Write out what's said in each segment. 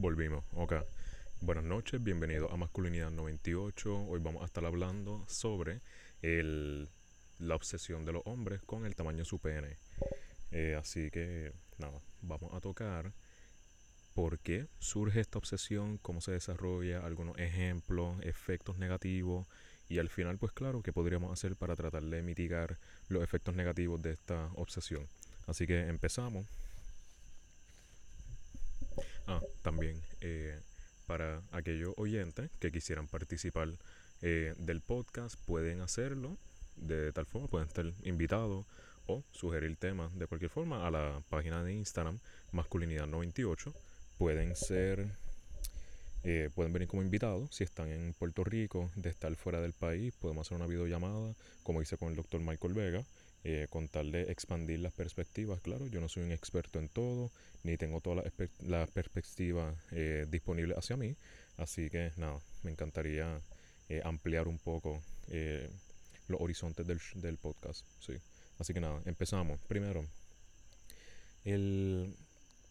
Volvimos, ok. Buenas noches, bienvenido a Masculinidad 98. Hoy vamos a estar hablando sobre el, la obsesión de los hombres con el tamaño de su pene. Eh, así que, nada, vamos a tocar por qué surge esta obsesión, cómo se desarrolla, algunos ejemplos, efectos negativos y al final, pues claro, qué podríamos hacer para tratar de mitigar los efectos negativos de esta obsesión. Así que empezamos. Ah, también eh, para aquellos oyentes que quisieran participar eh, del podcast, pueden hacerlo de tal forma, pueden estar invitados o sugerir temas de cualquier forma a la página de Instagram masculinidad98. Pueden ser, eh, pueden venir como invitados si están en Puerto Rico, de estar fuera del país, podemos hacer una videollamada, como hice con el doctor Michael Vega, eh, con tal de expandir las perspectivas. Claro, yo no soy un experto en todo, ni tengo todas las la perspectivas eh, disponibles hacia mí, así que nada, me encantaría eh, ampliar un poco los horizontes del, del podcast. Sí. Así que nada, empezamos. Primero, el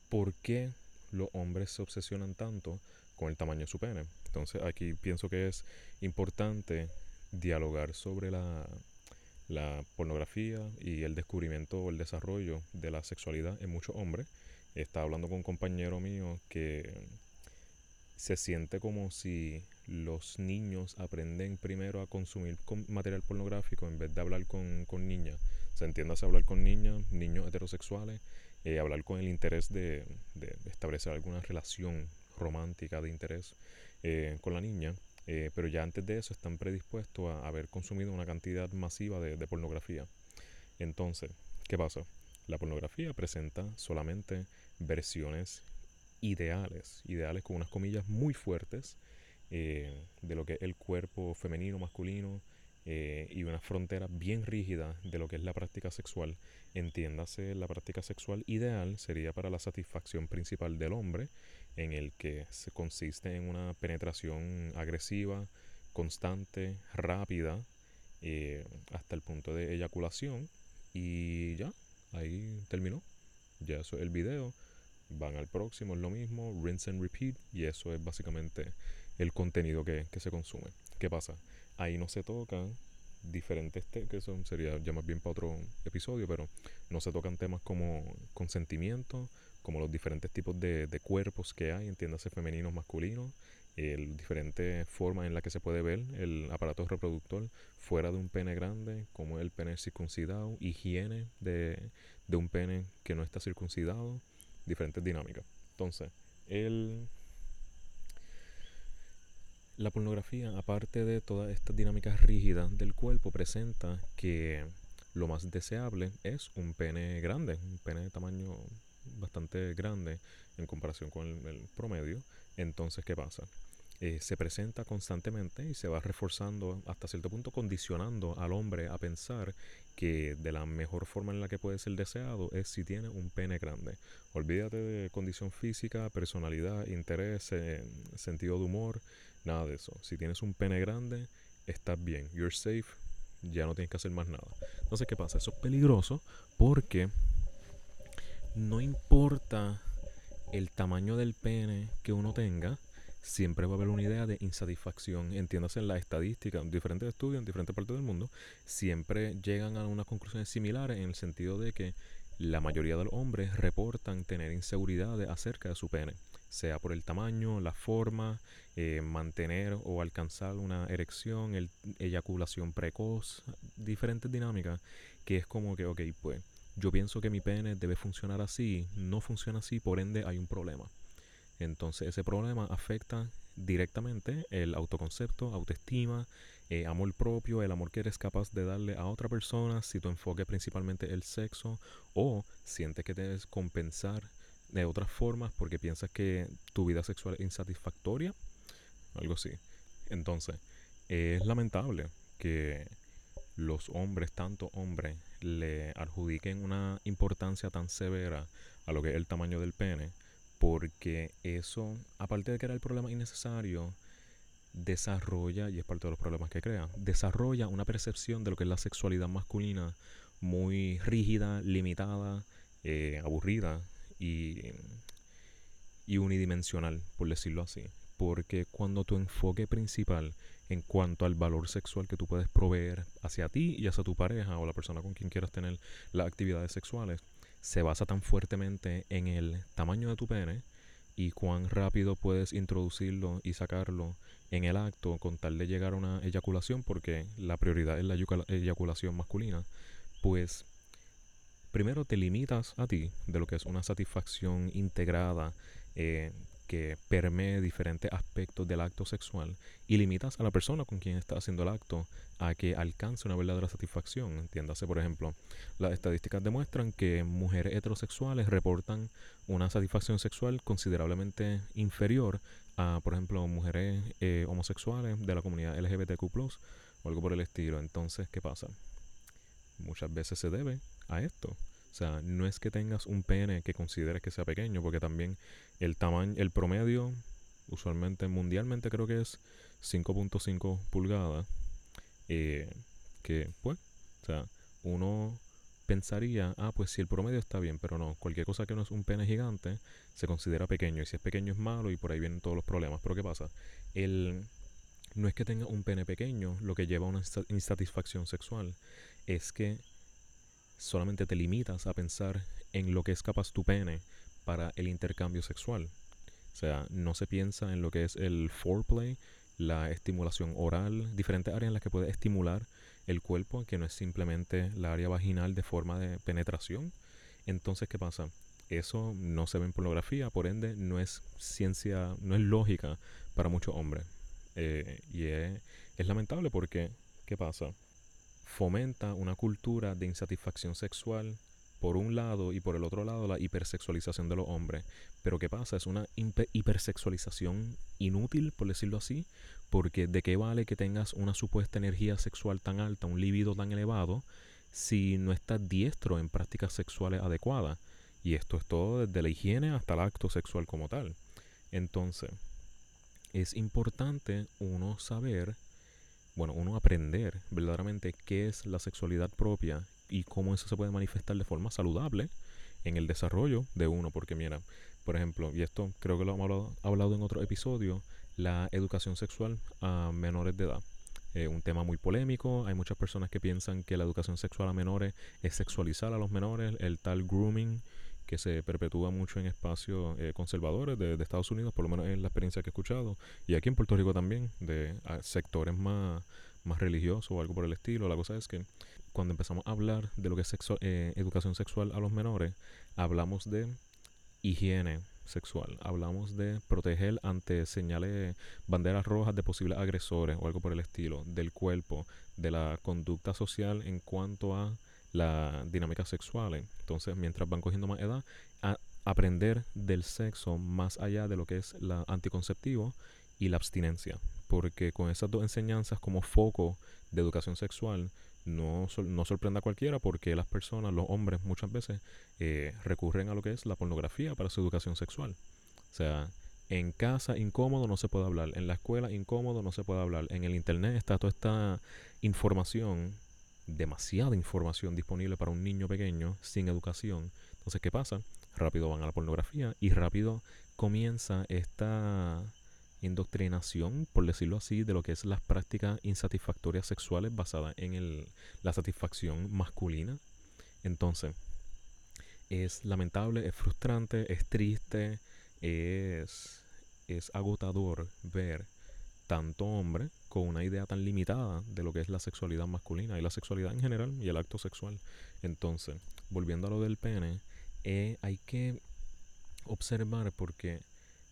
por qué los hombres se obsesionan tanto con el tamaño de su pene. Entonces aquí pienso que es importante dialogar sobre la, la pornografía y el descubrimiento o el desarrollo de la sexualidad en muchos hombres. Estaba hablando con un compañero mío que se siente como si los niños aprenden primero a consumir material pornográfico en vez de hablar con, con niñas. Se entiende a hablar con niñas, niños heterosexuales, eh, hablar con el interés de, de, establecer alguna relación romántica de interés eh, con la niña, eh, pero ya antes de eso están predispuestos a haber consumido una cantidad masiva de, pornografía. Entonces, ¿qué pasa? La pornografía presenta solamente versiones ideales, ideales con unas comillas muy fuertes eh, de lo que es el cuerpo femenino, masculino eh, y una frontera bien rígida de lo que es la práctica sexual. Entiéndase, la práctica sexual ideal sería para la satisfacción principal del hombre, en el que se consiste en una penetración agresiva, constante, rápida, eh, hasta el punto de eyaculación. Y ya, ahí terminó. Ya eso es el video van al próximo, es lo mismo, rinse and repeat, y eso es básicamente el contenido que, que se consume. ¿Qué pasa? Ahí no se tocan diferentes temas, que eso sería ya más bien para otro episodio, pero no se tocan temas como consentimiento, como los diferentes tipos de, de cuerpos que hay, entiéndase femeninos, masculinos, el diferentes formas en las que se puede ver el aparato reproductor fuera de un pene grande, como el pene circuncidado, higiene de, de un pene que no está circuncidado, diferentes dinámicas. Entonces, el, la pornografía, aparte de todas estas dinámicas rígidas del cuerpo, presenta que lo más deseable es un pene grande, un pene de tamaño bastante grande en comparación con el, promedio. Entonces, ¿qué pasa? Eh, se presenta constantemente y se va reforzando hasta cierto punto condicionando al hombre a pensar que de la mejor forma en la que puede ser deseado es si tiene un pene grande. Olvídate de condición física, personalidad, interés, eh, sentido de humor, nada de eso. Si tienes un pene grande, estás bien, you're safe, ya no tienes que hacer más nada. Entonces, ¿qué pasa? Eso es peligroso porque no importa el tamaño del pene que uno tenga, siempre va a haber una idea de insatisfacción. Entiéndase en la estadística, en diferentes estudios en diferentes partes del mundo, siempre llegan a unas conclusiones similares en el sentido de que la mayoría de los hombres reportan tener inseguridades acerca de su pene, sea por el tamaño, la forma, eh, mantener o alcanzar una erección, el, eyaculación precoz, diferentes dinámicas, que es como que, ok, pues yo pienso que mi pene debe funcionar así, no funciona así, por ende hay un problema. Entonces ese problema afecta directamente el autoconcepto, autoestima, eh, amor propio, el amor que eres capaz de darle a otra persona, si tu enfoque es principalmente el sexo o sientes que debes compensar de otras formas porque piensas que tu vida sexual es insatisfactoria, algo así. Entonces, es lamentable que los hombres, tanto hombres, le adjudiquen una importancia tan severa a lo que es el tamaño del pene porque eso, aparte de que era el problema innecesario, desarrolla, y es parte de los problemas que crea, desarrolla una percepción de lo que es la sexualidad masculina muy rígida, limitada, eh, aburrida y unidimensional, por decirlo así. Porque cuando tu enfoque principal en cuanto al valor sexual que tú puedes proveer hacia ti y hacia tu pareja o la persona con quien quieras tener las actividades sexuales se basa tan fuertemente en el tamaño de tu pene y cuán rápido puedes introducirlo y sacarlo en el acto con tal de llegar a una eyaculación, porque la prioridad es la eyaculación masculina, pues primero te limitas a ti de lo que es una satisfacción integrada eh, que permee diferentes aspectos del acto sexual y limitas a la persona con quien está haciendo el acto a que alcance una verdadera satisfacción. Entiéndase, por ejemplo, las estadísticas demuestran que mujeres heterosexuales reportan una satisfacción sexual considerablemente inferior a, por ejemplo, mujeres eh, homosexuales de la comunidad LGBTQ o algo por el estilo. Entonces, ¿qué pasa? Muchas veces se debe a esto o sea, no es que tengas un pene que consideres que sea pequeño, porque también el tamaño, el promedio, usualmente mundialmente creo que es 5.5 pulgadas. Eh, que, pues, o sea, uno pensaría, ah, pues si el promedio está bien, pero no, cualquier cosa que no es un pene gigante se considera pequeño, y si es pequeño es malo, y por ahí vienen todos los problemas. Pero ¿qué pasa? El, no es que tenga un pene pequeño lo que lleva a una insatisfacción sexual, es que solamente te limitas a pensar en lo que es capaz tu pene para el intercambio sexual. O sea, no se piensa en lo que es el foreplay, la estimulación oral, diferentes áreas en las que puede estimular el cuerpo, que no es simplemente la área vaginal de forma de penetración. Entonces, ¿qué pasa? Eso no se ve en pornografía, por ende no es ciencia, no es lógica para muchos hombres. Eh, y es lamentable porque, ¿qué pasa? Fomenta una cultura de insatisfacción sexual por un lado y por el otro lado la hipersexualización de los hombres. Pero ¿qué pasa? Es una hipersexualización inútil, por decirlo así, porque ¿de qué vale que tengas una supuesta energía sexual tan alta, un libido tan elevado, si no estás diestro en prácticas sexuales adecuadas? Y esto es todo desde la higiene hasta el acto sexual como tal. Entonces, es importante uno saber bueno, uno aprender verdaderamente qué es la sexualidad propia y cómo eso se puede manifestar de forma saludable en el desarrollo de uno. Porque mira, por ejemplo, y esto creo que lo hemos hablado, en otro episodio, la educación sexual a menores de edad. Un tema muy polémico, hay muchas personas que piensan que la educación sexual a menores es sexualizar a los menores, el tal grooming que se perpetúa mucho en espacios eh, conservadores de, Estados Unidos, por lo menos en la experiencia que he escuchado, y aquí en Puerto Rico también, de sectores más, más religiosos o algo por el estilo. La cosa es que cuando empezamos a hablar de lo que es eh, educación sexual a los menores, hablamos de higiene sexual, hablamos de proteger ante señales, banderas rojas de posibles agresores o algo por el estilo, del cuerpo, de la conducta social en cuanto a la dinámica sexual. Entonces, mientras van cogiendo más edad, a aprender del sexo más allá de lo que es la anticonceptivo y la abstinencia. Porque con esas dos enseñanzas como foco de educación sexual, no, no sorprenda a cualquiera porque las personas, los hombres muchas veces eh, recurren a lo que es la pornografía para su educación sexual. O sea, en casa incómodo no se puede hablar, en la escuela incómodo no se puede hablar, en el internet está toda esta información demasiada información disponible para un niño pequeño sin educación. Entonces, ¿qué pasa? Rápido van a la pornografía y rápido comienza esta indoctrinación, por decirlo así, de lo que es las prácticas insatisfactorias sexuales basadas en el, la satisfacción masculina. Entonces, es lamentable, es frustrante, es triste, es, es agotador ver tanto hombre con una idea tan limitada de lo que es la sexualidad masculina y la sexualidad en general y el acto sexual. Entonces, volviendo a lo del pene, eh, hay que observar porque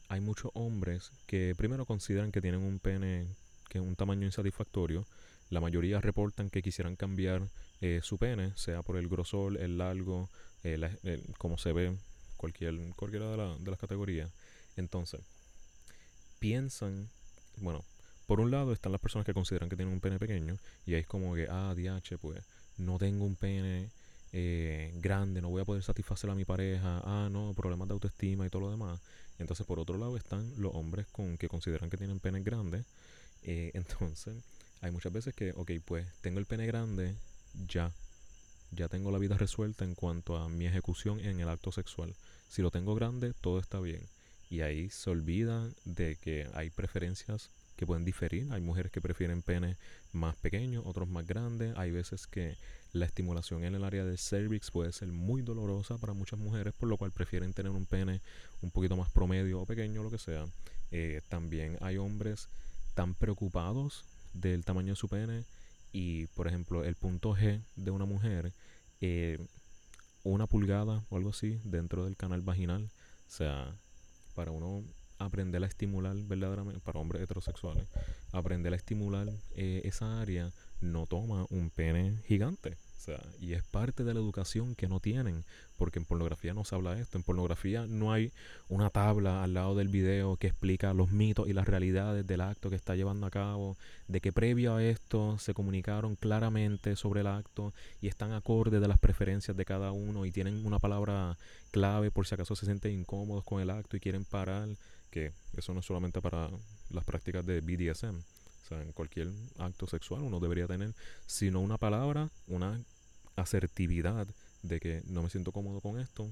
hay muchos hombres que primero consideran que tienen un pene que es un tamaño insatisfactorio. La mayoría reportan que quisieran cambiar eh, su pene, sea por el grosor, el largo, eh, como se ve cualquier, cualquiera de, de las categorías. Entonces, piensan bueno, por un lado están las personas que consideran que tienen un pene pequeño y ahí es como que, ah, DH, pues no tengo un pene eh, grande, no voy a poder satisfacer a mi pareja, ah, no, problemas de autoestima y todo lo demás. Entonces, por otro lado están los hombres con que consideran que tienen penes grandes. Eh, entonces, hay muchas veces que, ok, pues tengo el pene grande, ya, ya tengo la vida resuelta en cuanto a mi ejecución en el acto sexual. Si lo tengo grande, todo está bien. Y ahí se olvida de que hay preferencias que pueden diferir. Hay mujeres que prefieren pene más pequeños, otros más grandes. Hay veces que la estimulación en el área del cervix puede ser muy dolorosa para muchas mujeres, por lo cual prefieren tener un pene un poquito más promedio o pequeño, lo que sea. Eh, también hay hombres tan preocupados del tamaño de su pene y, por ejemplo, el punto G de una mujer, eh, una pulgada o algo así dentro del canal vaginal. O sea, para uno aprender a estimular verdaderamente, para hombres heterosexuales, aprender a estimular eh, esa área no toma un pene gigante y es parte de la educación que no tienen, porque en pornografía no se habla de esto. En pornografía no hay una tabla al lado del video que explica los mitos y las realidades del acto que está llevando a cabo, de que previo a esto se comunicaron claramente sobre el acto y están acordes de las preferencias de cada uno y tienen una palabra clave por si acaso se sienten incómodos con el acto y quieren parar, que eso no es solamente para las prácticas de BDSM. O sea, en cualquier acto sexual uno debería tener, sino una palabra, una asertividad de que no me siento cómodo con esto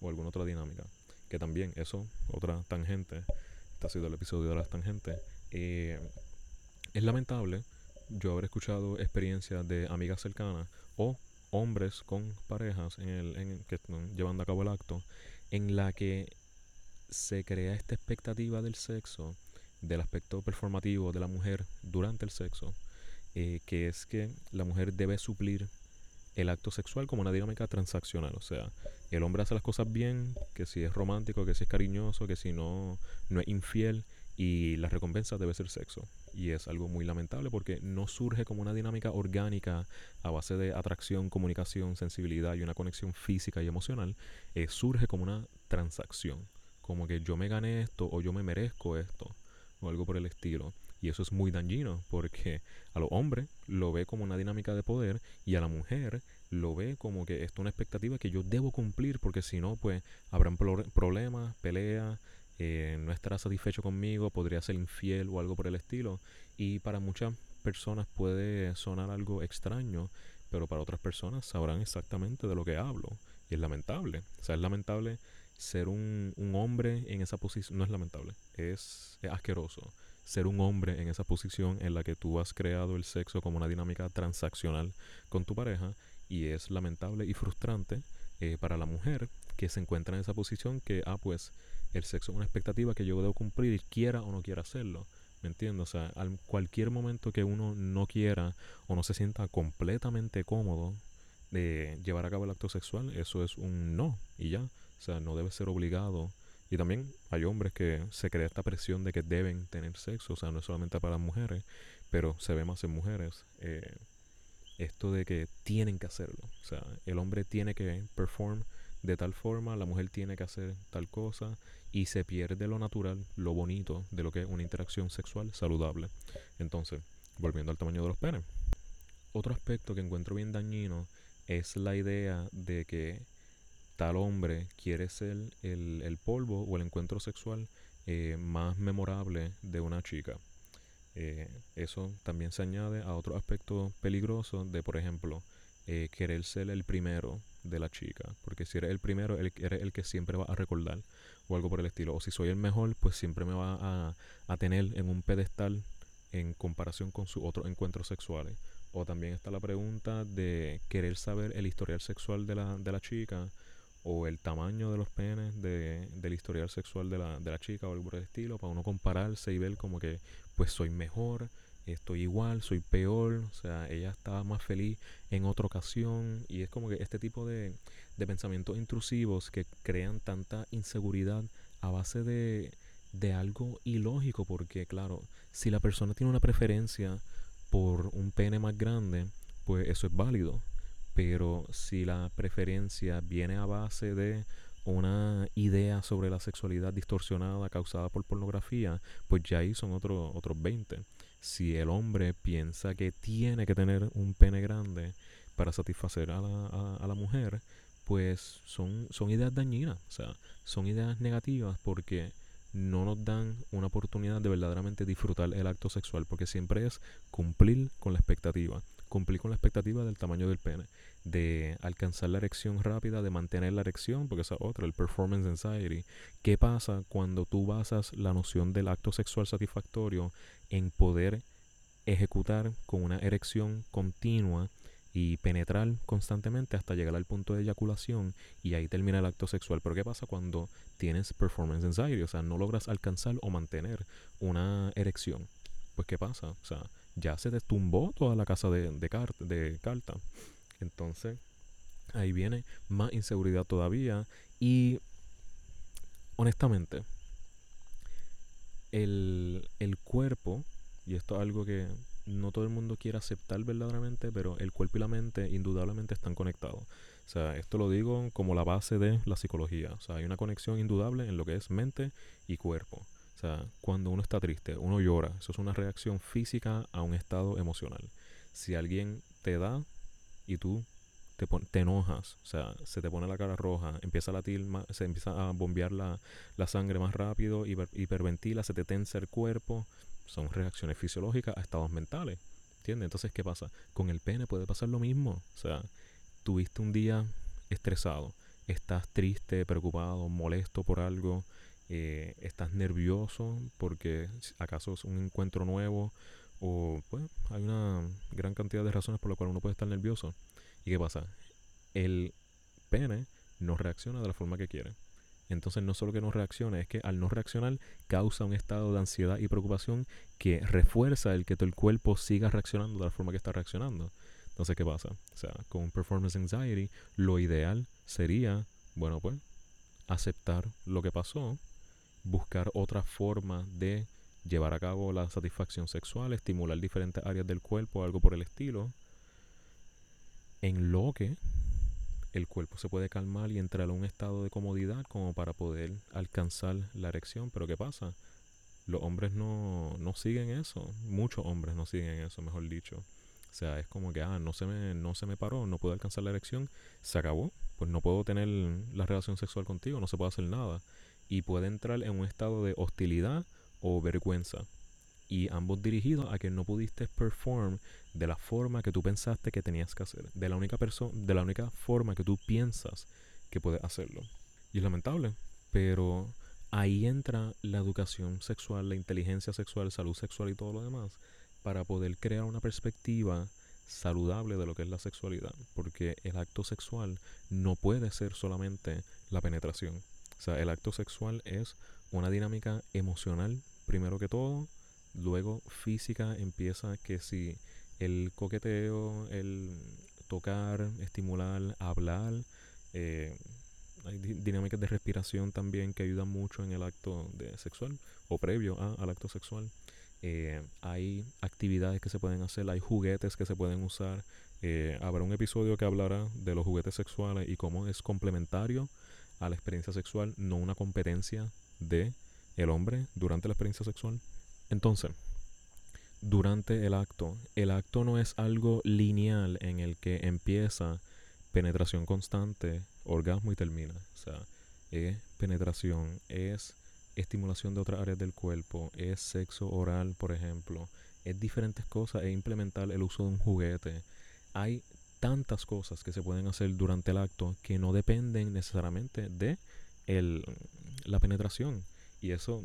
o alguna otra dinámica. Que también, eso, otra tangente, este ha sido el episodio de las tangentes. Eh, es lamentable yo haber escuchado experiencias de amigas cercanas o hombres con parejas en el, en, que están llevando a cabo el acto en la que se crea esta expectativa del sexo, del aspecto performativo de la mujer durante el sexo, eh, que es que la mujer debe suplir el acto sexual como una dinámica transaccional. O sea, el hombre hace las cosas bien, que si es romántico, que si es cariñoso, que si no, no es infiel, y la recompensa debe ser sexo. Y es algo muy lamentable porque no surge como una dinámica orgánica a base de atracción, comunicación, sensibilidad y una conexión física y emocional. Eh, surge como una transacción. Como que yo me gané esto o yo me merezco esto o algo por el estilo. Y eso es muy dañino porque a los hombres lo ve como una dinámica de poder y a la mujer lo ve como que esto es una expectativa que yo debo cumplir porque si no, pues habrán problemas, peleas, eh, no estará satisfecho conmigo, podría ser infiel o algo por el estilo. Y para muchas personas puede sonar algo extraño, pero para otras personas sabrán exactamente de lo que hablo. Y es lamentable. O sea, es lamentable ser un, un hombre en esa posición. No es lamentable, es asqueroso ser un hombre en esa posición en la que tú has creado el sexo como una dinámica transaccional con tu pareja y es lamentable y frustrante eh, para la mujer que se encuentra en esa posición que, ah, pues el sexo es una expectativa que yo debo cumplir, quiera o no quiera hacerlo. ¿Me entiendes? O sea, al cualquier momento que uno no quiera o no se sienta completamente cómodo de llevar a cabo el acto sexual, eso es un no y ya. O sea, no debe ser obligado y también hay hombres que se crea esta presión de que deben tener sexo, o sea, no es solamente para mujeres, pero se ve más en mujeres. Eh, esto de que tienen que hacerlo. O sea, el hombre tiene que perform de tal forma, la mujer tiene que hacer tal cosa y se pierde lo natural, lo bonito de lo que es una interacción sexual saludable. Entonces, volviendo al tamaño de los penes. Otro aspecto que encuentro bien dañino es la idea de que tal hombre quiere ser el, polvo o el encuentro sexual eh, más memorable de una chica. Eh, eso también se añade a otro aspecto peligroso de, por ejemplo, eh, querer ser el primero de la chica. Porque si eres el primero, eres el que siempre va a recordar o algo por el estilo. O si soy el mejor, pues siempre me va a, tener en un pedestal en comparación con sus otros encuentros sexuales. O también está la pregunta de querer saber el historial sexual de la chica o el tamaño de los penes de, del historial sexual de la, de la chica o algo por el estilo, para uno compararse y ver como que pues soy mejor, estoy igual, soy peor, o sea, ella estaba más feliz en otra ocasión. Y es como que este tipo de, de pensamientos intrusivos que crean tanta inseguridad a base de, de algo ilógico, porque claro, si la persona tiene una preferencia por un pene más grande, pues eso es válido pero si la preferencia viene a base de una idea sobre la sexualidad distorsionada causada por pornografía, pues ya ahí son otros otros 20. Si el hombre piensa que tiene que tener un pene grande para satisfacer a la, a, la mujer, pues son, son ideas dañinas, o sea, son ideas negativas porque no nos dan una oportunidad de verdaderamente disfrutar el acto sexual, porque siempre es cumplir con la expectativa cumplir con la expectativa del tamaño del pene, de alcanzar la erección rápida, de mantener la erección, porque esa es otra, el performance anxiety. ¿Qué pasa cuando tú basas la noción del acto sexual satisfactorio en poder ejecutar con una erección continua y penetrar constantemente hasta llegar al punto de eyaculación y ahí termina el acto sexual. Pero ¿qué pasa cuando tienes performance anxiety? O sea, no logras alcanzar o mantener una erección. Pues ¿qué pasa? O sea, ya se destumbó toda la casa de, de, de carta. Entonces, ahí viene más inseguridad todavía y honestamente, el, el cuerpo, y esto es algo que no todo el mundo quiere aceptar verdaderamente, pero el cuerpo y la mente indudablemente están conectados. O sea, esto lo digo como la base de la psicología. O sea, hay una conexión indudable en lo que es mente y cuerpo. O sea, cuando uno está triste, uno llora. Eso es una reacción física a un estado emocional. Si alguien te da y tú te, te enojas, o sea, se te pone la cara roja, empieza a latir, se empieza a bombear la, sangre más rápido, hiper, hiperventila, se te tensa el cuerpo, son reacciones fisiológicas a estados mentales. ¿Entiendes? Entonces, ¿qué pasa? Con el pene puede pasar lo mismo. O sea, tuviste un día estresado, estás triste, preocupado, molesto por algo, eh, estás nervioso porque acaso es un encuentro nuevo o pues hay una gran cantidad de razones por las cuales uno puede estar nervioso. ¿Y qué pasa? El pene no reacciona de la forma que quiere. Entonces no solo que no reacciona, es que al no reaccionar causa un estado de ansiedad y preocupación que refuerza el que todo el cuerpo siga reaccionando de la forma que está reaccionando. Entonces, ¿qué pasa? O sea, con performance anxiety, lo ideal sería, bueno, pues, aceptar lo que pasó, buscar otra forma de llevar a cabo la satisfacción sexual, estimular diferentes áreas del cuerpo, algo por el estilo, en lo que el cuerpo se puede calmar y entrar a un estado de comodidad como para poder alcanzar la erección. Pero ¿qué pasa? Los hombres no, no siguen eso. Muchos hombres no siguen eso, mejor dicho. O sea, es como que, ah, no se me, no se me paró, no puedo alcanzar la erección, se acabó. Pues no puedo tener la relación sexual contigo, no se puede hacer nada. Y puede entrar en un estado de hostilidad o vergüenza y ambos dirigidos a que no pudiste perform de la forma que tú pensaste que tenías que hacer, de la única persona, de la única forma que tú piensas que puedes hacerlo. Y es lamentable, pero ahí entra la educación sexual, la inteligencia sexual, salud sexual y todo lo demás para poder crear una perspectiva saludable de lo que es la sexualidad, porque el acto sexual no puede ser solamente la penetración. O sea, el acto sexual es una dinámica emocional primero que todo, Luego física empieza que si el coqueteo, el tocar, estimular, hablar, eh, hay dinámicas de respiración también que ayudan mucho en el acto de sexual o previo al acto sexual. Eh, hay actividades que se pueden hacer, hay juguetes que se pueden usar. Eh, habrá un episodio que hablará de los juguetes sexuales y cómo es complementario a la experiencia sexual, no una competencia de el hombre durante la experiencia sexual. Entonces, durante el acto, el acto no es algo lineal en el que empieza penetración constante, orgasmo y termina. O sea, es penetración, es estimulación de otras áreas del cuerpo, es sexo oral, por ejemplo, es diferentes cosas, es implementar el uso de un juguete. Hay tantas cosas que se pueden hacer durante el acto que no dependen necesariamente de el, la penetración. Y eso,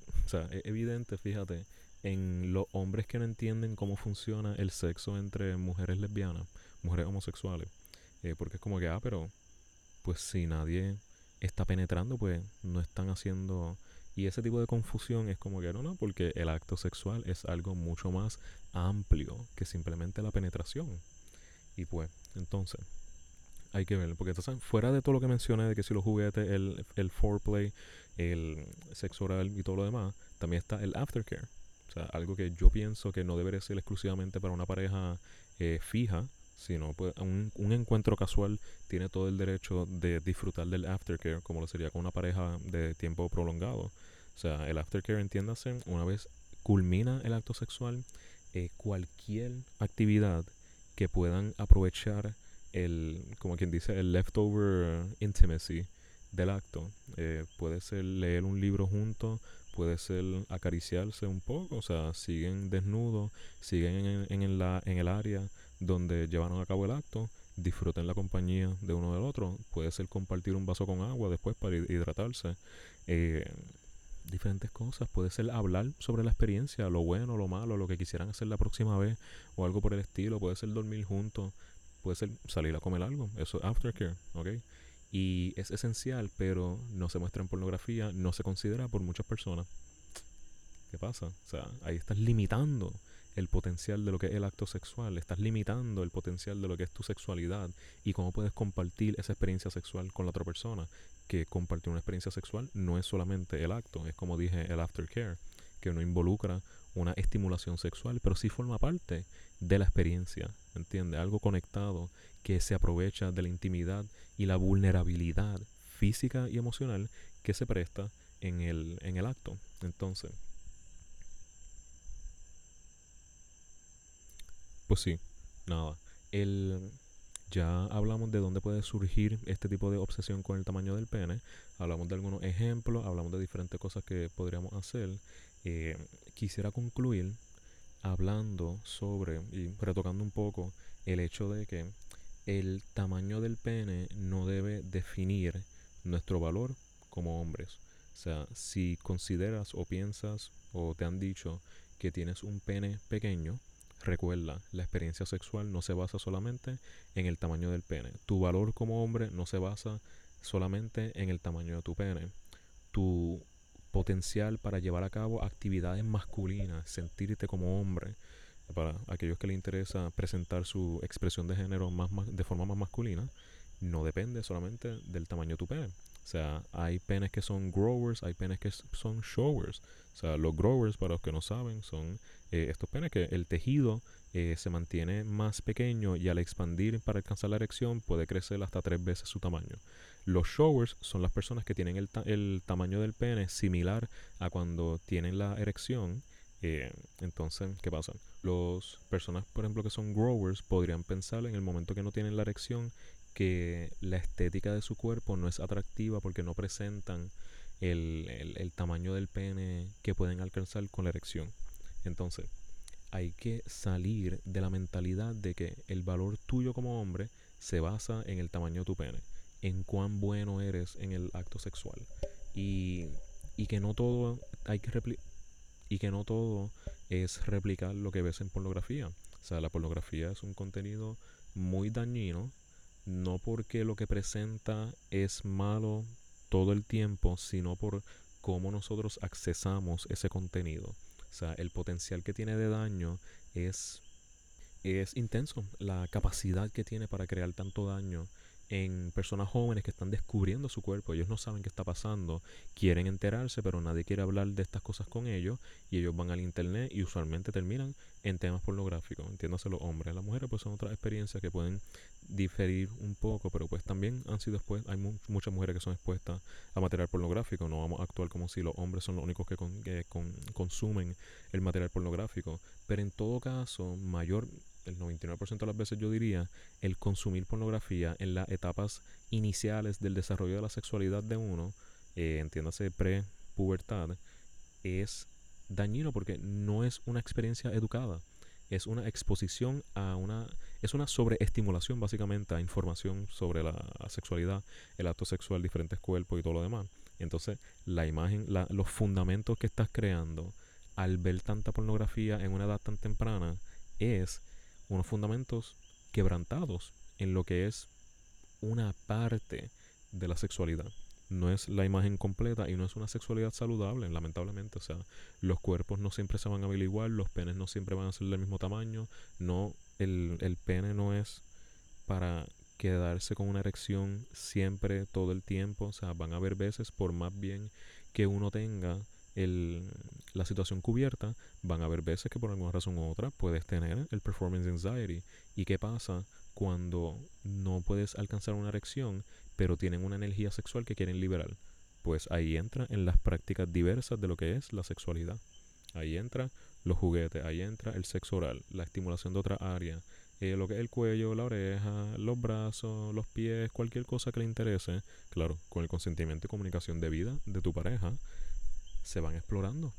es evidente, fíjate, en los hombres que no entienden cómo funciona el sexo entre mujeres lesbianas, mujeres homosexuales. Eh, porque es como que, ah, pero pues si nadie está penetrando, pues no están haciendo... Y ese tipo de confusión es como que no, no, porque el acto sexual es algo mucho más amplio que simplemente la penetración. Y pues, entonces, hay que ver, porque entonces, fuera de todo lo que mencioné, de que si los juguetes, el, el foreplay, el sexo oral y todo lo demás, también está el aftercare. O sea, algo que yo pienso que no debería ser exclusivamente para una pareja eh, fija, sino pues, un, un, encuentro casual tiene todo el derecho de disfrutar del aftercare como lo sería con una pareja de tiempo prolongado. O sea, el aftercare, entiéndase, una vez culmina el acto sexual, eh, cualquier actividad que puedan aprovechar el, como quien dice, el leftover intimacy del acto. Eh, puede ser leer un libro juntos, puede ser acariciarse un poco, o sea, siguen desnudos, siguen en, en, la, en el área donde llevaron a cabo el acto, disfruten la compañía de uno del otro. Puede ser compartir un vaso con agua después para hidratarse. Eh, diferentes cosas. Puede ser hablar sobre la experiencia, lo bueno, lo malo, lo que quisieran hacer la próxima vez o algo por el estilo. Puede ser dormir juntos. Puede ser salir a comer algo. Eso es aftercare, ¿ok? Y es esencial, pero no se muestra en pornografía, no se considera por muchas personas. ¿Qué pasa? O sea, ahí estás limitando el potencial de lo que es el acto sexual, estás limitando el potencial de lo que es tu sexualidad y cómo puedes compartir esa experiencia sexual con la otra persona. Que compartir una experiencia sexual no es solamente el acto, es como dije, el aftercare, que no involucra una estimulación sexual, pero sí forma parte de la experiencia, ¿entiendes? Algo conectado que se aprovecha de la intimidad y la vulnerabilidad física y emocional que se presta en el, en el acto. Entonces, Pues sí, nada. El, ya hablamos de dónde puede surgir este tipo de obsesión con el tamaño del pene. Hablamos de algunos ejemplos, hablamos de diferentes cosas que podríamos hacer. Eh, quisiera concluir hablando sobre y retocando un poco el hecho de que el tamaño del pene no debe definir nuestro valor como hombres. O sea, si consideras o piensas o te han dicho que tienes un pene pequeño, Recuerda, la experiencia sexual no se basa solamente en el tamaño del pene. Tu valor como hombre no se basa solamente en el tamaño de tu pene. Tu potencial para llevar a cabo actividades masculinas, sentirte como hombre, para aquellos que les interesa presentar su expresión de género más, de forma más masculina, no depende solamente del tamaño de tu pene. O sea, hay penes que son growers, hay penes que son showers. O sea, los growers, para los que no saben, son eh, estos penes que el tejido eh, se mantiene más pequeño y al expandir para alcanzar la erección puede crecer hasta tres veces su tamaño. Los showers son las personas que tienen el, tamaño del pene similar a cuando tienen la erección. Eh, entonces, ¿qué pasa? Las personas, por ejemplo, que son growers, podrían pensar en el momento que no tienen la erección que la estética de su cuerpo no es atractiva porque no presentan el, tamaño del pene que pueden alcanzar con la erección. Entonces, hay que salir de la mentalidad de que el valor tuyo como hombre se basa en el tamaño de tu pene, en cuán bueno eres en el acto sexual y, y que no todo hay que y que no todo es replicar lo que ves en pornografía. O sea, la pornografía es un contenido muy dañino no porque lo que presenta es malo todo el tiempo, sino por cómo nosotros accesamos ese contenido. O sea, el potencial que tiene de daño es, es intenso. La capacidad que tiene para crear tanto daño en personas jóvenes que están descubriendo su cuerpo. Ellos no saben qué está pasando, quieren enterarse, pero nadie quiere hablar de estas cosas con ellos y ellos van al internet y usualmente terminan en temas pornográficos. Entiéndase los hombres. Las mujeres pues son otras experiencias que pueden diferir un poco, pero pues también han sido después, hay muchas mujeres que son expuestas a material pornográfico. No vamos a actuar como si los hombres son los únicos que, consumen el material pornográfico. Pero en todo caso, mayor el 99% de las veces yo diría, el consumir pornografía en las etapas iniciales del desarrollo de la sexualidad de uno, eh, entiéndase pre-pubertad, es dañino porque no es una experiencia educada, es una exposición a una, es una sobreestimulación básicamente a información sobre la, sexualidad, el acto sexual, diferentes cuerpos y todo lo demás. Entonces, la imagen, los fundamentos que estás creando al ver tanta pornografía en una edad tan temprana es unos fundamentos quebrantados en lo que es una parte de la sexualidad. No es la imagen completa y no es una sexualidad saludable, lamentablemente. O sea, los cuerpos no siempre se van a ver igual, los penes no siempre van a ser del mismo tamaño. No, el, el pene no es para quedarse con una erección siempre, todo el tiempo. O sea, van a haber veces, por más bien que uno tenga el, la situación cubierta, van a haber veces que por alguna razón u otra puedes tener el performance anxiety. ¿Y qué pasa cuando no puedes alcanzar una erección, pero tienen una energía sexual que quieren liberar? Pues ahí entra en las prácticas diversas de lo que es la sexualidad. Ahí entra los juguetes, ahí entra el sexo oral, la estimulación de otra área, eh, lo que es el cuello, la oreja, los brazos, los pies, cualquier cosa que le interese, claro, con el consentimiento y comunicación debida de tu pareja, se van explorando.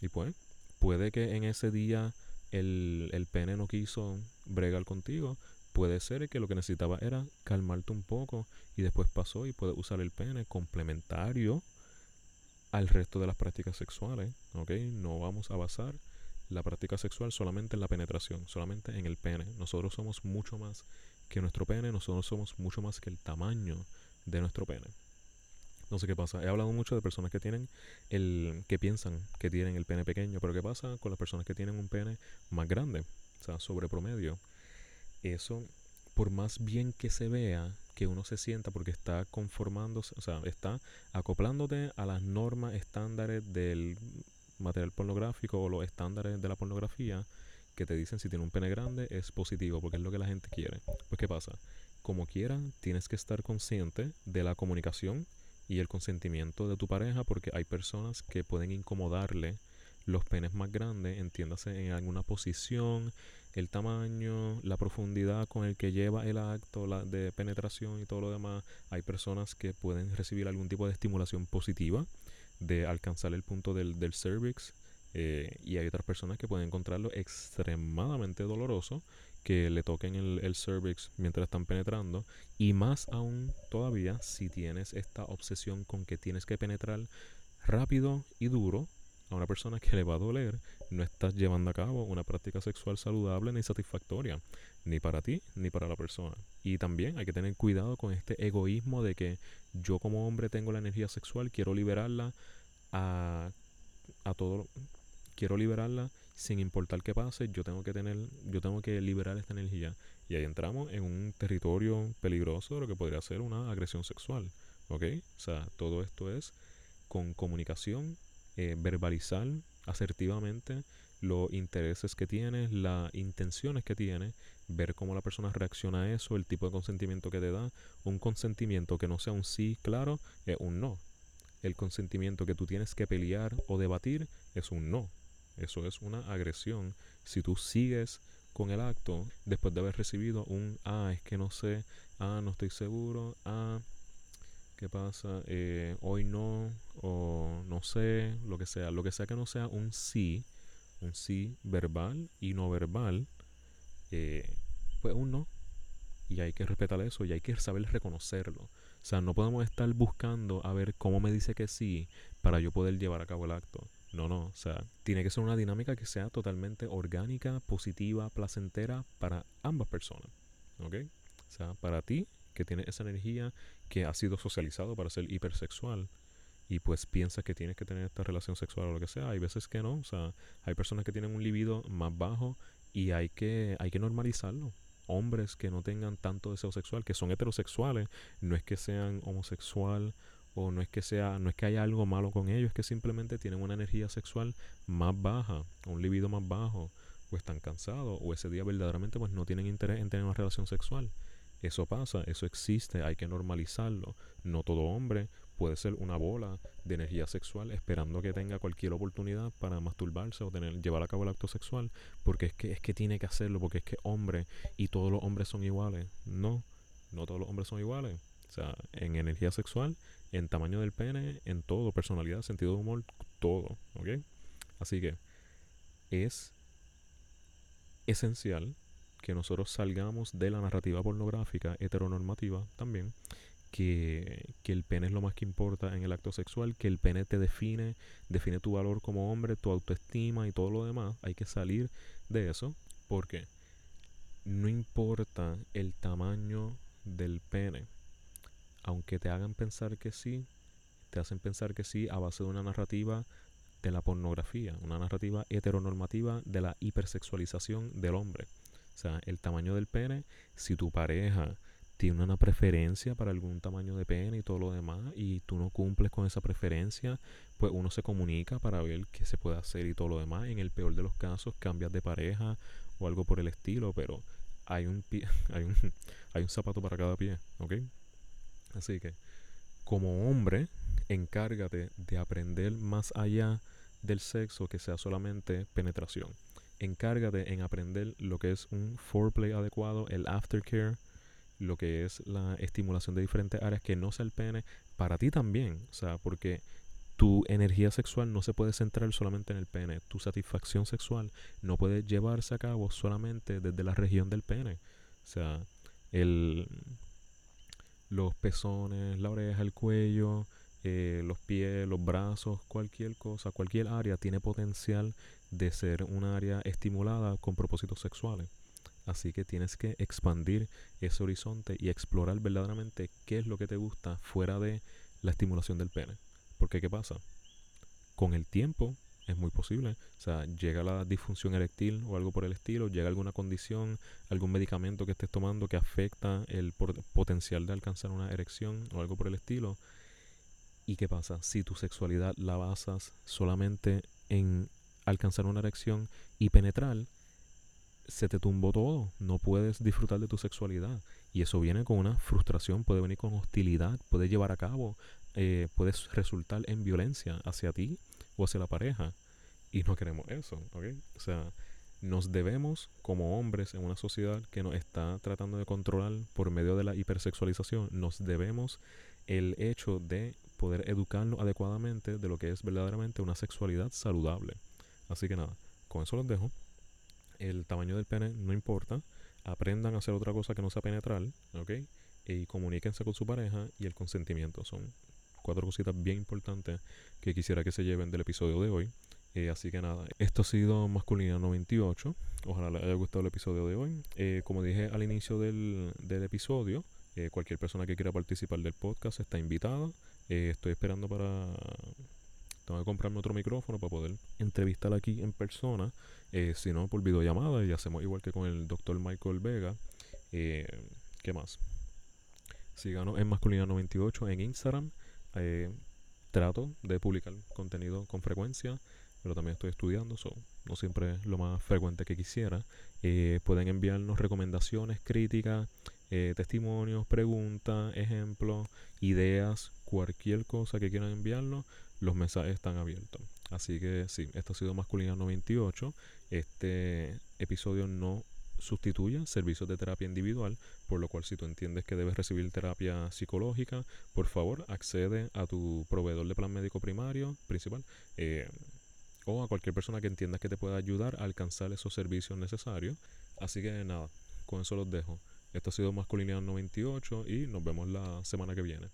Y pues, puede que en ese día el, el pene no quiso bregar contigo, puede ser que lo que necesitaba era calmarte un poco y después pasó y puedes usar el pene complementario al resto de las prácticas sexuales, ¿ok? No vamos a basar la práctica sexual solamente en la penetración, solamente en el pene. Nosotros somos mucho más que nuestro pene, nosotros somos mucho más que el tamaño de nuestro pene. No sé qué pasa. He hablado mucho de personas que tienen el que piensan que tienen el pene pequeño, pero ¿qué pasa con las personas que tienen un pene más grande? O sea, sobre promedio. Eso, por más bien que se vea, que uno se sienta porque está conformándose, o sea, está acoplándote a las normas estándares del material pornográfico o los estándares de la pornografía que te dicen si tiene un pene grande es positivo porque es lo que la gente quiere. Pues ¿qué pasa? Como quiera, tienes que estar consciente de la comunicación y el consentimiento de tu pareja porque hay personas que pueden incomodarle los penes más grandes, entiéndase en alguna posición, el tamaño, la profundidad con el que lleva el acto la de penetración y todo lo demás. Hay personas que pueden recibir algún tipo de estimulación positiva de alcanzar el punto del, del cervix eh, y hay otras personas que pueden encontrarlo extremadamente doloroso que le toquen el, el, cervix mientras están penetrando y más aún todavía si tienes esta obsesión con que tienes que penetrar rápido y duro a una persona que le va a doler, no estás llevando a cabo una práctica sexual saludable ni satisfactoria, ni para ti ni para la persona. Y también hay que tener cuidado con este egoísmo de que yo como hombre tengo la energía sexual, quiero liberarla a, a todo, quiero liberarla sin importar qué pase, yo tengo que tener, yo tengo que liberar esta energía. Y ahí entramos en un territorio peligroso de lo que podría ser una agresión sexual. ¿Ok? O sea, todo esto es con comunicación, eh, verbalizar asertivamente los intereses que tienes, las intenciones que tienes, ver cómo la persona reacciona a eso, el tipo de consentimiento que te da. Un consentimiento que no sea un sí claro es un no. El consentimiento que tú tienes que pelear o debatir es un no. Eso es una agresión. Si tú sigues con el acto después de haber recibido un ah, es que no sé, ah, no estoy seguro, ah, ¿qué pasa? Eh, hoy no, o no sé, lo que sea, lo que sea que no sea un sí, un sí verbal y no verbal, eh, pues un no. Y hay que respetar eso y hay que saber reconocerlo. O sea, no podemos estar buscando a ver cómo me dice que sí para yo poder llevar a cabo el acto. No, no, o sea, tiene que ser una dinámica que sea totalmente orgánica, positiva, placentera para ambas personas. ¿Ok? O sea, para ti, que tienes esa energía, que ha sido socializado para ser hipersexual, y pues piensas que tienes que tener esta relación sexual o lo que sea, hay veces que no, o sea, hay personas que tienen un libido más bajo y hay que, hay que normalizarlo. Hombres que no tengan tanto deseo sexual, que son heterosexuales, no es que sean homosexual o no es que sea, no es que haya algo malo con ellos, es que simplemente tienen una energía sexual más baja, un libido más bajo, o están cansados, o ese día verdaderamente pues no tienen interés en tener una relación sexual. Eso pasa, eso existe, hay que normalizarlo. No todo hombre puede ser una bola de energía sexual esperando que tenga cualquier oportunidad para masturbarse o tener, llevar a cabo el acto sexual, porque es que es que tiene que hacerlo, porque es que hombre y todos los hombres son iguales. No, no todos los hombres son iguales. O sea, en energía sexual en tamaño del pene, en todo, personalidad, sentido de humor, todo, ¿ok? Así que es esencial que nosotros salgamos de la narrativa pornográfica heteronormativa también, que, que, el pene es lo más que importa en el acto sexual, que el pene te define, define tu valor como hombre, tu autoestima y todo lo demás. Hay que salir de eso porque no importa el tamaño del pene, aunque te hagan pensar que sí, te hacen pensar que sí a base de una narrativa de la pornografía, una narrativa heteronormativa de la hipersexualización del hombre. O sea, el tamaño del pene, si tu pareja tiene una preferencia para algún tamaño de pene y todo lo demás y tú no cumples con esa preferencia, pues uno se comunica para ver qué se puede hacer y todo lo demás. En el peor de los casos cambias de pareja o algo por el estilo, pero hay un pie, hay un, hay un zapato para cada pie, ¿ok? Así que, como hombre, encárgate de aprender más allá del sexo que sea solamente penetración. Encárgate en aprender lo que es un foreplay adecuado, el aftercare, lo que es la estimulación de diferentes áreas que no sea el pene, para ti también. O sea, porque tu energía sexual no se puede centrar solamente en el pene. Tu satisfacción sexual no puede llevarse a cabo solamente desde la región del pene. O sea, el, los pezones, la oreja, el cuello, eh, los pies, los brazos, cualquier cosa, cualquier área tiene potencial de ser un área estimulada con propósitos sexuales. Así que tienes que expandir ese horizonte y explorar verdaderamente qué es lo que te gusta fuera de la estimulación del pene. Porque ¿qué pasa? Con el tiempo es muy posible. O sea, llega la disfunción eréctil o algo por el estilo, llega alguna condición, algún medicamento que estés tomando que afecta el potencial de alcanzar una erección o algo por el estilo. ¿Y qué pasa? Si tu sexualidad la basas solamente en alcanzar una erección y penetrar, se te tumbó todo. No puedes disfrutar de tu sexualidad. Y eso viene con una frustración, puede venir con hostilidad, puede llevar a cabo, eh, puede resultar en violencia hacia ti o hacia la pareja. Y no queremos eso, ¿ok? O sea, nos debemos como hombres en una sociedad que nos está tratando de controlar por medio de la hipersexualización, nos debemos el hecho de poder educarnos adecuadamente de lo que es verdaderamente una sexualidad saludable. Así que nada, con eso los dejo. El tamaño del pene no importa. Aprendan a hacer otra cosa que no sea penetrar, ¿ok? Y comuníquense con su pareja y el consentimiento. Son cuatro cositas bien importantes que quisiera que se lleven del episodio de hoy. Eh, así que nada, esto ha sido Masculina 98. Ojalá les haya gustado el episodio de hoy. Eh, como dije al inicio del, del episodio, eh, cualquier persona que quiera participar del podcast está invitada. estoy esperando para... Tengo que comprarme otro micrófono para poder entrevistar aquí en persona. si no, por videollamada. Y hacemos igual que con el doctor Michael Vega. ¿Qué más? Síganos en Masculina 98 en Instagram. Trato de publicar contenido con frecuencia pero también estoy estudiando, so, no siempre es lo más frecuente que quisiera. Eh, pueden enviarnos recomendaciones, críticas, eh, testimonios, preguntas, ejemplos, ideas, cualquier cosa que quieran enviarnos, los mensajes están abiertos. Así que sí, esto ha sido Masculina 98. Este episodio no sustituye servicios de terapia individual, por lo cual si tú entiendes que debes recibir terapia psicológica, por favor accede a tu proveedor de plan médico primario, principal. Eh, o a cualquier persona que entienda que te pueda ayudar a alcanzar esos servicios necesarios. Así que nada, con eso los dejo. Esto ha sido Masculinidad 98 y nos vemos la semana que viene.